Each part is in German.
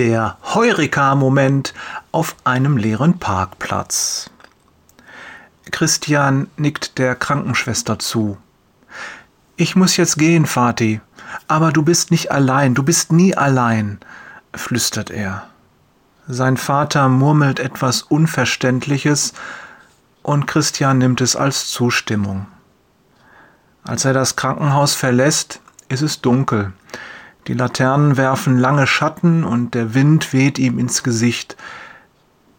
Der Heureka-Moment auf einem leeren Parkplatz. Christian nickt der Krankenschwester zu. Ich muss jetzt gehen, Vati, aber du bist nicht allein, du bist nie allein, flüstert er. Sein Vater murmelt etwas Unverständliches und Christian nimmt es als Zustimmung. Als er das Krankenhaus verlässt, ist es dunkel. Die Laternen werfen lange Schatten und der Wind weht ihm ins Gesicht.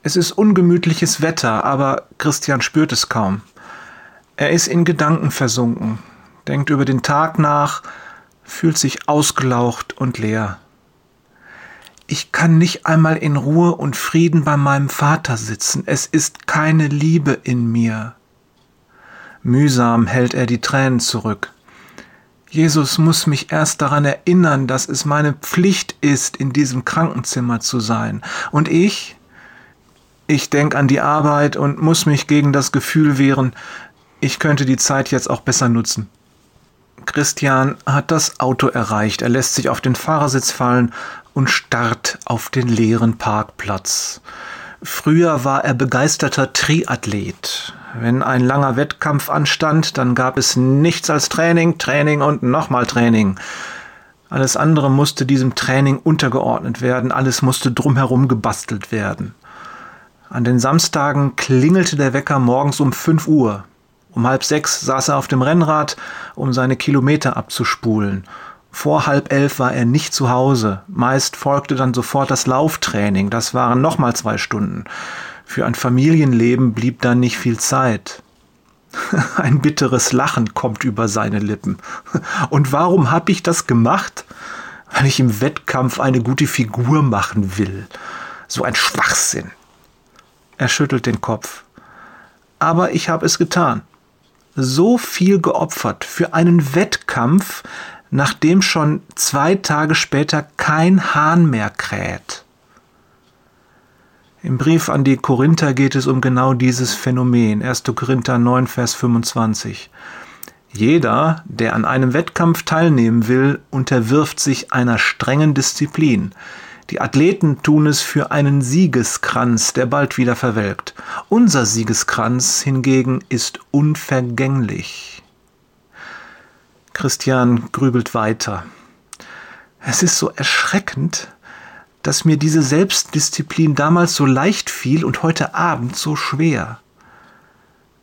Es ist ungemütliches Wetter, aber Christian spürt es kaum. Er ist in Gedanken versunken, denkt über den Tag nach, fühlt sich ausgelaucht und leer. Ich kann nicht einmal in Ruhe und Frieden bei meinem Vater sitzen. Es ist keine Liebe in mir. Mühsam hält er die Tränen zurück. Jesus muss mich erst daran erinnern, dass es meine Pflicht ist, in diesem Krankenzimmer zu sein. Und ich? Ich denke an die Arbeit und muss mich gegen das Gefühl wehren, ich könnte die Zeit jetzt auch besser nutzen. Christian hat das Auto erreicht. Er lässt sich auf den Fahrersitz fallen und starrt auf den leeren Parkplatz. Früher war er begeisterter Triathlet. Wenn ein langer Wettkampf anstand, dann gab es nichts als Training, Training und nochmal Training. Alles andere musste diesem Training untergeordnet werden, alles musste drumherum gebastelt werden. An den Samstagen klingelte der Wecker morgens um 5 Uhr. Um halb sechs saß er auf dem Rennrad, um seine Kilometer abzuspulen. Vor halb elf war er nicht zu Hause. Meist folgte dann sofort das Lauftraining. Das waren nochmal zwei Stunden. Für ein Familienleben blieb dann nicht viel Zeit. Ein bitteres Lachen kommt über seine Lippen. Und warum habe ich das gemacht? Weil ich im Wettkampf eine gute Figur machen will. So ein Schwachsinn. Er schüttelt den Kopf. Aber ich habe es getan. So viel geopfert für einen Wettkampf, nachdem schon zwei Tage später kein Hahn mehr kräht. Im Brief an die Korinther geht es um genau dieses Phänomen. 1. Korinther 9, Vers 25. Jeder, der an einem Wettkampf teilnehmen will, unterwirft sich einer strengen Disziplin. Die Athleten tun es für einen Siegeskranz, der bald wieder verwelkt. Unser Siegeskranz hingegen ist unvergänglich. Christian grübelt weiter. Es ist so erschreckend, dass mir diese Selbstdisziplin damals so leicht fiel und heute Abend so schwer.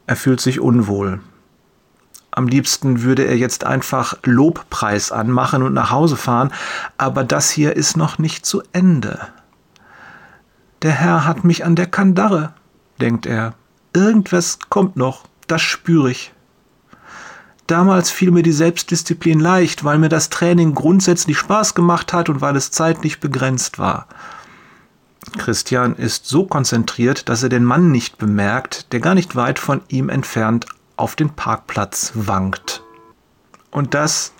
Er fühlt sich unwohl. Am liebsten würde er jetzt einfach Lobpreis anmachen und nach Hause fahren, aber das hier ist noch nicht zu Ende. Der Herr hat mich an der Kandare, denkt er. Irgendwas kommt noch, das spüre ich. Damals fiel mir die Selbstdisziplin leicht, weil mir das Training grundsätzlich Spaß gemacht hat und weil es zeitlich begrenzt war. Christian ist so konzentriert, dass er den Mann nicht bemerkt, der gar nicht weit von ihm entfernt auf den Parkplatz wankt. Und das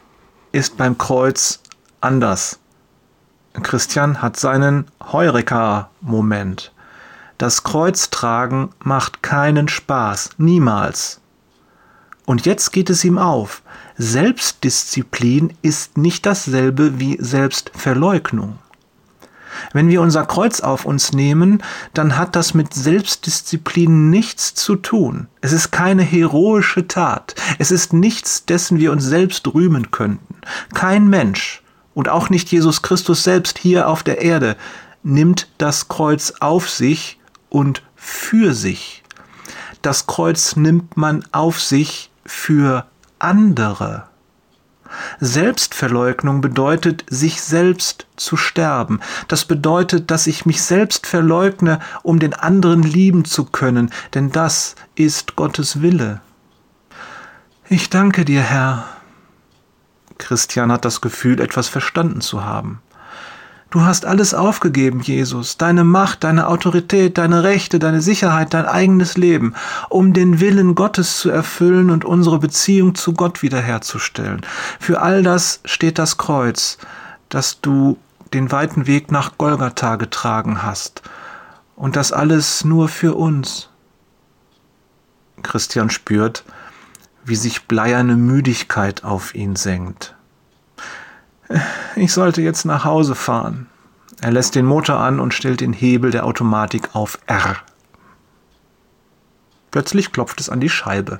ist beim Kreuz anders. Christian hat seinen Heureka-Moment. Das Kreuztragen macht keinen Spaß, niemals. Und jetzt geht es ihm auf. Selbstdisziplin ist nicht dasselbe wie Selbstverleugnung. Wenn wir unser Kreuz auf uns nehmen, dann hat das mit Selbstdisziplin nichts zu tun. Es ist keine heroische Tat. Es ist nichts, dessen wir uns selbst rühmen könnten. Kein Mensch und auch nicht Jesus Christus selbst hier auf der Erde nimmt das Kreuz auf sich und für sich. Das Kreuz nimmt man auf sich für andere. Selbstverleugnung bedeutet, sich selbst zu sterben. Das bedeutet, dass ich mich selbst verleugne, um den anderen lieben zu können, denn das ist Gottes Wille. Ich danke dir, Herr. Christian hat das Gefühl, etwas verstanden zu haben. Du hast alles aufgegeben, Jesus, deine Macht, deine Autorität, deine Rechte, deine Sicherheit, dein eigenes Leben, um den Willen Gottes zu erfüllen und unsere Beziehung zu Gott wiederherzustellen. Für all das steht das Kreuz, das du den weiten Weg nach Golgatha getragen hast. Und das alles nur für uns. Christian spürt, wie sich bleierne Müdigkeit auf ihn senkt. Ich sollte jetzt nach Hause fahren. Er lässt den Motor an und stellt den Hebel der Automatik auf R. Plötzlich klopft es an die Scheibe.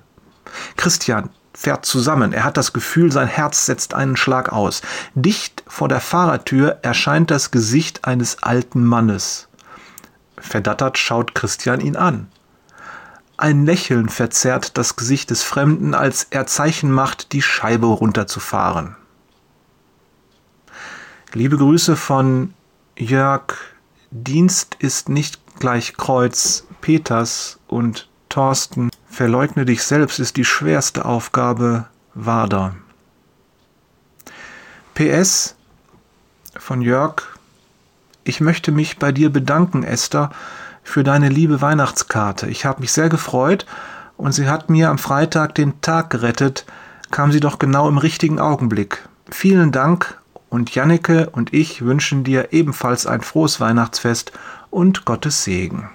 Christian fährt zusammen. Er hat das Gefühl, sein Herz setzt einen Schlag aus. Dicht vor der Fahrertür erscheint das Gesicht eines alten Mannes. Verdattert schaut Christian ihn an. Ein Lächeln verzerrt das Gesicht des Fremden, als er Zeichen macht, die Scheibe runterzufahren. Liebe Grüße von Jörg. Dienst ist nicht gleich Kreuz, Peters und Thorsten. Verleugne dich selbst ist die schwerste Aufgabe, Wader. PS von Jörg. Ich möchte mich bei dir bedanken, Esther, für deine liebe Weihnachtskarte. Ich habe mich sehr gefreut und sie hat mir am Freitag den Tag gerettet, kam sie doch genau im richtigen Augenblick. Vielen Dank und Janneke und ich wünschen dir ebenfalls ein frohes Weihnachtsfest und Gottes Segen.